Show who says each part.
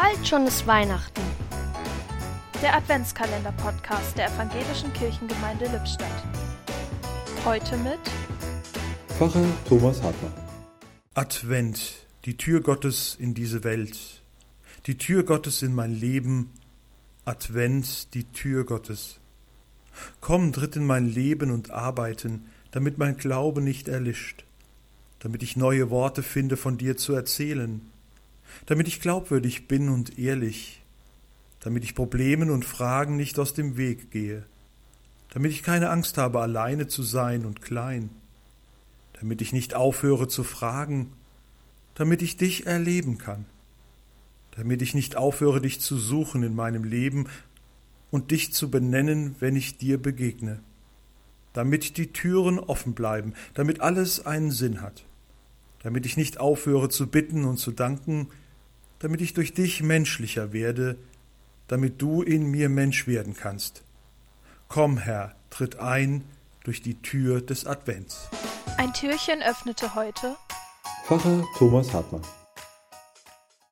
Speaker 1: Bald schon ist Weihnachten.
Speaker 2: Der Adventskalender-Podcast der Evangelischen Kirchengemeinde Lippstadt. Heute mit
Speaker 3: Pfarrer Thomas Hartmann.
Speaker 4: Advent, die Tür Gottes in diese Welt, die Tür Gottes in mein Leben, Advent, die Tür Gottes. Komm, tritt in mein Leben und Arbeiten, damit mein Glaube nicht erlischt, damit ich neue Worte finde, von dir zu erzählen, damit ich glaubwürdig bin und ehrlich, damit ich Problemen und Fragen nicht aus dem Weg gehe, damit ich keine Angst habe, alleine zu sein und klein, damit ich nicht aufhöre zu fragen, damit ich dich erleben kann, damit ich nicht aufhöre, dich zu suchen in meinem Leben und dich zu benennen, wenn ich dir begegne, damit die Türen offen bleiben, damit alles einen Sinn hat, damit ich nicht aufhöre zu bitten und zu danken, damit ich durch dich menschlicher werde, damit du in mir Mensch werden kannst. Komm, Herr, tritt ein durch die Tür des Advents.
Speaker 2: Ein Türchen öffnete heute
Speaker 3: Pfarrer Thomas Hartmann.